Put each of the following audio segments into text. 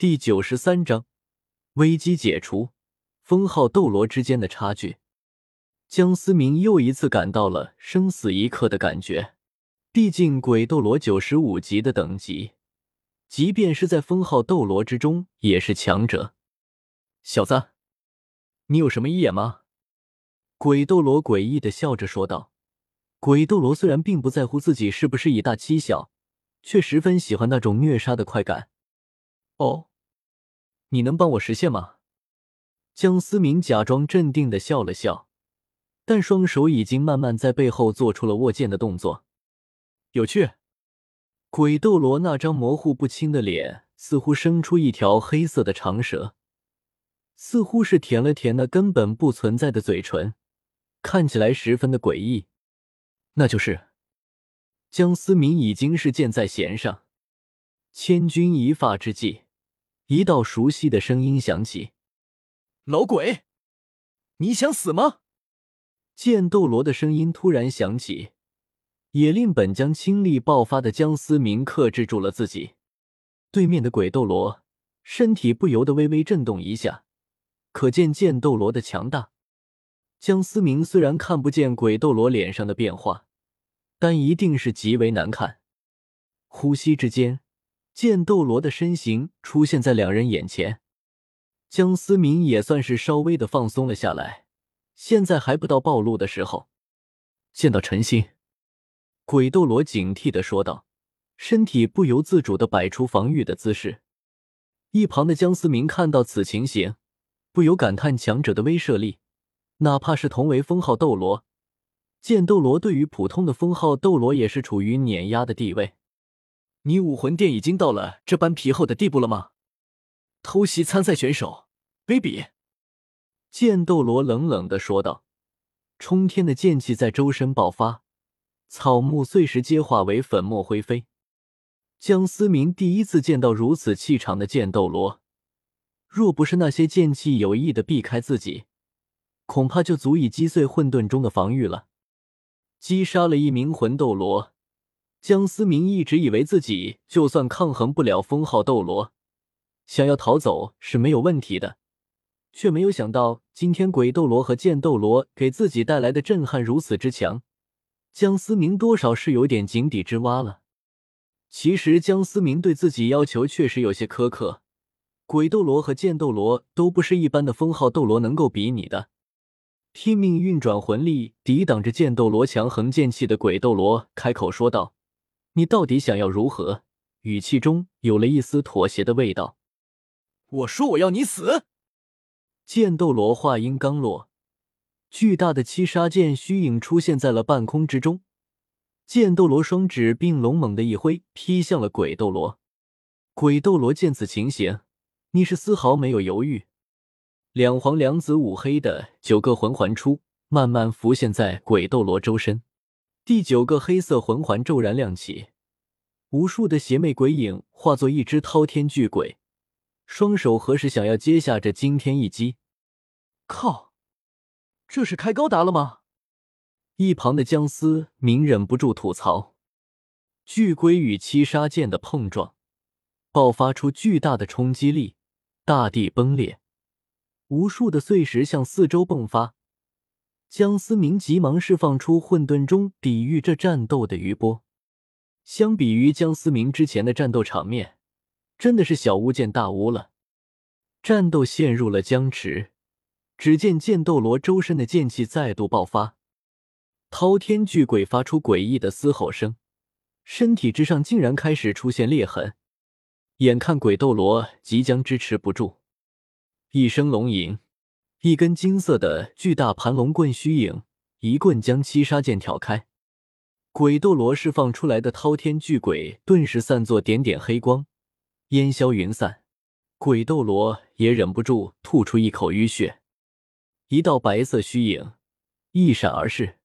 第九十三章危机解除，封号斗罗之间的差距。江思明又一次感到了生死一刻的感觉。毕竟鬼斗罗九十五级的等级，即便是在封号斗罗之中也是强者。小子，你有什么遗言吗？鬼斗罗诡异的笑着说道。鬼斗罗虽然并不在乎自己是不是以大欺小，却十分喜欢那种虐杀的快感。哦。你能帮我实现吗？江思明假装镇定的笑了笑，但双手已经慢慢在背后做出了握剑的动作。有趣。鬼斗罗那张模糊不清的脸似乎生出一条黑色的长蛇，似乎是舔了舔那根本不存在的嘴唇，看起来十分的诡异。那就是江思明已经是箭在弦上，千钧一发之际。一道熟悉的声音响起：“老鬼，你想死吗？”剑斗罗的声音突然响起，也令本将倾力爆发的江思明克制住了自己。对面的鬼斗罗身体不由得微微震动一下，可见剑斗罗的强大。江思明虽然看不见鬼斗罗脸上的变化，但一定是极为难看。呼吸之间。剑斗罗的身形出现在两人眼前，江思明也算是稍微的放松了下来。现在还不到暴露的时候。见到陈心，鬼斗罗警惕的说道，身体不由自主的摆出防御的姿势。一旁的江思明看到此情形，不由感叹强者的威慑力。哪怕是同为封号斗罗，剑斗罗对于普通的封号斗罗也是处于碾压的地位。你武魂殿已经到了这般皮厚的地步了吗？偷袭参赛选手，卑鄙！剑斗罗冷冷的说道。冲天的剑气在周身爆发，草木碎石皆化为粉末灰飞。江思明第一次见到如此气场的剑斗罗，若不是那些剑气有意的避开自己，恐怕就足以击碎混沌中的防御了。击杀了一名魂斗罗。江思明一直以为自己就算抗衡不了封号斗罗，想要逃走是没有问题的，却没有想到今天鬼斗罗和剑斗罗给自己带来的震撼如此之强。江思明多少是有点井底之蛙了。其实江思明对自己要求确实有些苛刻，鬼斗罗和剑斗罗都不是一般的封号斗罗能够比拟的。拼命运转魂力抵挡着剑斗罗强横剑气的鬼斗罗开口说道。你到底想要如何？语气中有了一丝妥协的味道。我说我要你死！剑斗罗话音刚落，巨大的七杀剑虚影出现在了半空之中。剑斗罗双指并拢，猛地一挥，劈向了鬼斗罗。鬼斗罗见此情形，你是丝毫没有犹豫。两黄两紫五黑的九个魂环出，慢慢浮现在鬼斗罗周身。第九个黑色魂环骤然亮起，无数的邪魅鬼影化作一只滔天巨鬼，双手合十，想要接下这惊天一击。靠，这是开高达了吗？一旁的姜思明忍不住吐槽。巨龟与七杀剑的碰撞，爆发出巨大的冲击力，大地崩裂，无数的碎石向四周迸发。江思明急忙释放出混沌中抵御这战斗的余波。相比于江思明之前的战斗场面，真的是小巫见大巫了。战斗陷入了僵持，只见剑斗罗周身的剑气再度爆发，滔天巨鬼发出诡异的嘶吼声，身体之上竟然开始出现裂痕，眼看鬼斗罗即将支持不住，一声龙吟。一根金色的巨大盘龙棍虚影，一棍将七杀剑挑开。鬼斗罗释放出来的滔天巨鬼顿时散作点点黑光，烟消云散。鬼斗罗也忍不住吐出一口淤血，一道白色虚影一闪而逝，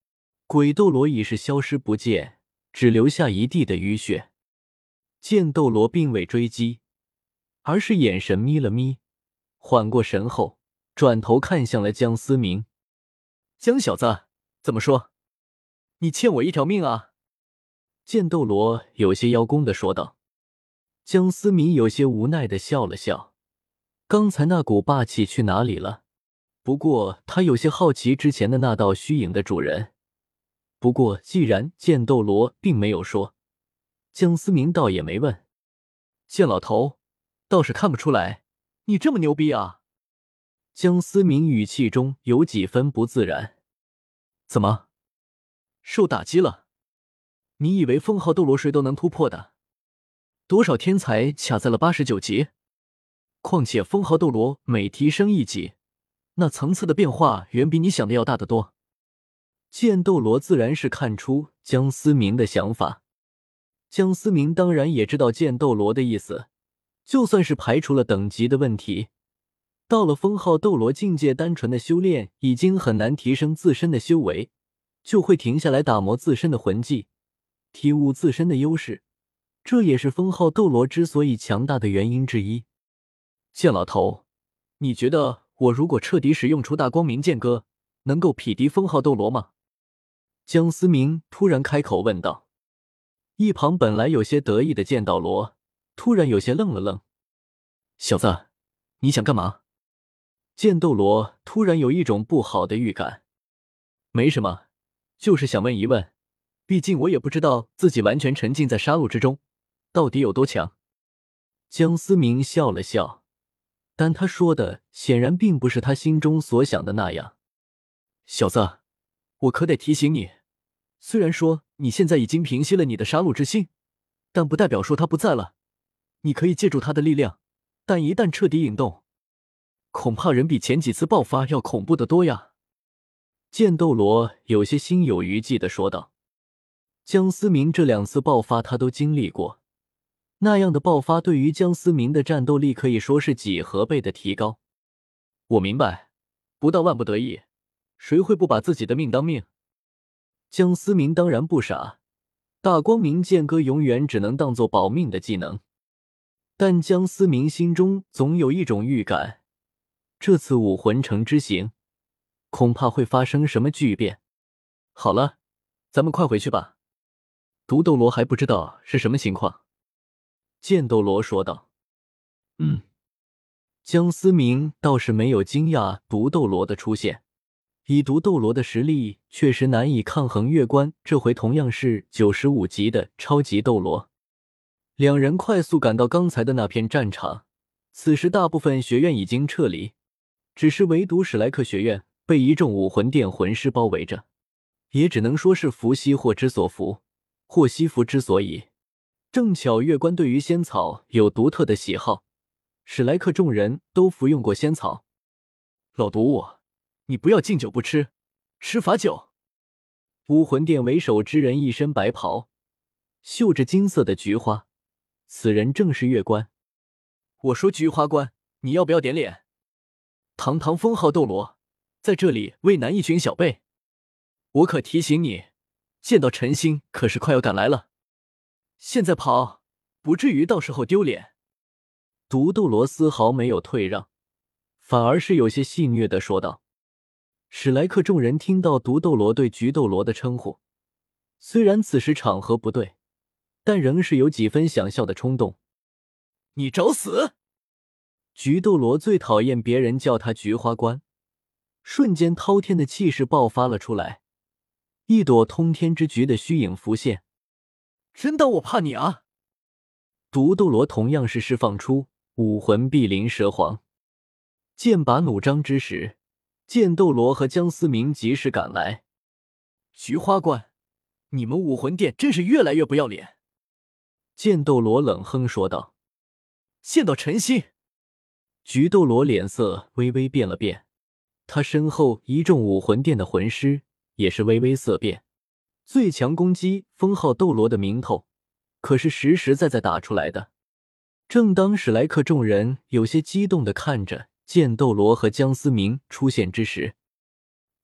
鬼斗罗已是消失不见，只留下一地的淤血。剑斗罗并未追击，而是眼神眯了眯，缓过神后。转头看向了江思明，江小子，怎么说？你欠我一条命啊！剑斗罗有些邀功的说道。江思明有些无奈的笑了笑，刚才那股霸气去哪里了？不过他有些好奇之前的那道虚影的主人。不过既然剑斗罗并没有说，江思明倒也没问。剑老头，倒是看不出来你这么牛逼啊！江思明语气中有几分不自然。怎么，受打击了？你以为封号斗罗谁都能突破的？多少天才卡在了八十九级？况且封号斗罗每提升一级，那层次的变化远比你想的要大得多。剑斗罗自然是看出江思明的想法，江思明当然也知道剑斗罗的意思。就算是排除了等级的问题，到了封号斗罗境界，单纯的修炼已经很难提升自身的修为，就会停下来打磨自身的魂技，体悟自身的优势。这也是封号斗罗之所以强大的原因之一。剑老头，你觉得我如果彻底使用出大光明剑歌，能够匹敌封号斗罗吗？江思明突然开口问道。一旁本来有些得意的剑道罗突然有些愣了愣：“小子，你想干嘛？”剑斗罗突然有一种不好的预感。“没什么，就是想问一问，毕竟我也不知道自己完全沉浸在杀戮之中。”到底有多强？江思明笑了笑，但他说的显然并不是他心中所想的那样。小子，我可得提醒你，虽然说你现在已经平息了你的杀戮之心，但不代表说他不在了。你可以借助他的力量，但一旦彻底引动，恐怕人比前几次爆发要恐怖的多呀。剑斗罗有些心有余悸的说道：“江思明这两次爆发，他都经历过。”那样的爆发对于江思明的战斗力可以说是几何倍的提高。我明白，不到万不得已，谁会不把自己的命当命？江思明当然不傻，大光明剑歌永远只能当做保命的技能。但江思明心中总有一种预感，这次武魂城之行恐怕会发生什么巨变。好了，咱们快回去吧。毒斗罗还不知道是什么情况。剑斗罗说道：“嗯。”江思明倒是没有惊讶毒斗罗的出现，以毒斗罗的实力，确实难以抗衡月关。这回同样是九十五级的超级斗罗。两人快速赶到刚才的那片战场，此时大部分学院已经撤离，只是唯独史莱克学院被一众武魂殿魂师包围着，也只能说是福兮祸之所伏，祸兮福之所倚。正巧月关对于仙草有独特的喜好，史莱克众人都服用过仙草。老毒物，你不要敬酒不吃，吃罚酒。武魂殿为首之人一身白袍，绣着金色的菊花，此人正是月关。我说菊花关，你要不要点脸？堂堂封号斗罗，在这里为难一群小辈，我可提醒你，见到陈星可是快要赶来了。现在跑，不至于到时候丢脸。毒斗罗丝毫没有退让，反而是有些戏谑的说道。史莱克众人听到毒斗罗对菊斗罗的称呼，虽然此时场合不对，但仍是有几分想笑的冲动。你找死！菊斗罗最讨厌别人叫他菊花关，瞬间滔天的气势爆发了出来，一朵通天之菊的虚影浮现。真当我怕你啊！毒斗罗同样是释放出武魂碧鳞蛇皇，剑拔弩张之时，剑斗罗和江思明及时赶来。菊花关，你们武魂殿真是越来越不要脸！剑斗罗冷哼说道。见到陈曦，菊斗罗脸色微微变了变，他身后一众武魂殿的魂师也是微微色变。最强攻击封号斗罗的名头，可是实实在在打出来的。正当史莱克众人有些激动的看着剑斗罗和江思明出现之时，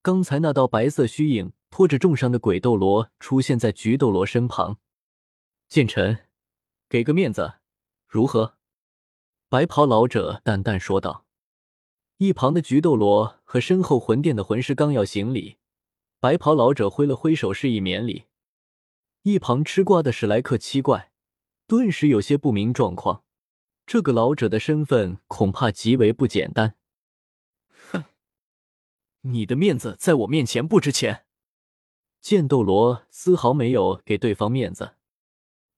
刚才那道白色虚影拖着重伤的鬼斗罗出现在菊斗罗身旁。剑尘，给个面子，如何？白袍老者淡淡说道。一旁的菊斗罗和身后魂殿的魂师刚要行礼。白袍老者挥了挥手，示意免礼。一旁吃瓜的史莱克七怪顿时有些不明状况。这个老者的身份恐怕极为不简单。哼，你的面子在我面前不值钱。剑斗罗丝毫没有给对方面子。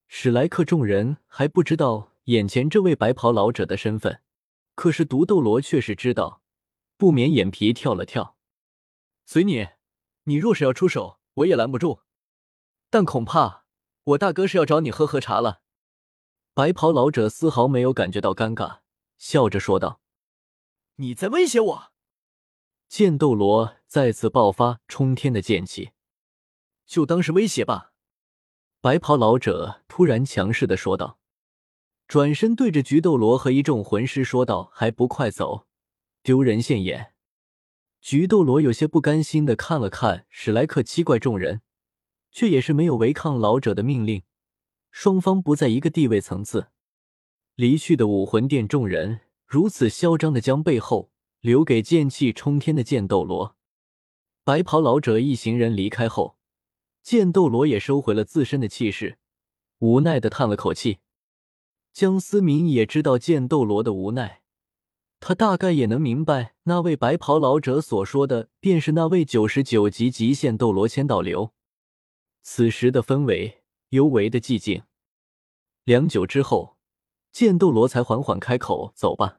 史莱克众人还不知道眼前这位白袍老者的身份，可是毒斗罗却是知道，不免眼皮跳了跳。随你，你若是要出手，我也拦不住。但恐怕我大哥是要找你喝喝茶了。白袍老者丝毫没有感觉到尴尬，笑着说道：“你在威胁我？”剑斗罗再次爆发冲天的剑气，就当是威胁吧。白袍老者突然强势的说道，转身对着菊斗罗和一众魂师说道：“还不快走，丢人现眼！”菊斗罗有些不甘心的看了看史莱克七怪众人，却也是没有违抗老者的命令。双方不在一个地位层次，离去的武魂殿众人如此嚣张的将背后留给剑气冲天的剑斗罗。白袍老者一行人离开后，剑斗罗也收回了自身的气势，无奈的叹了口气。江思明也知道剑斗罗的无奈，他大概也能明白那位白袍老者所说的便是那位九十九级极限斗罗千道流。此时的氛围。尤为的寂静。良久之后，剑斗罗才缓缓开口：“走吧。”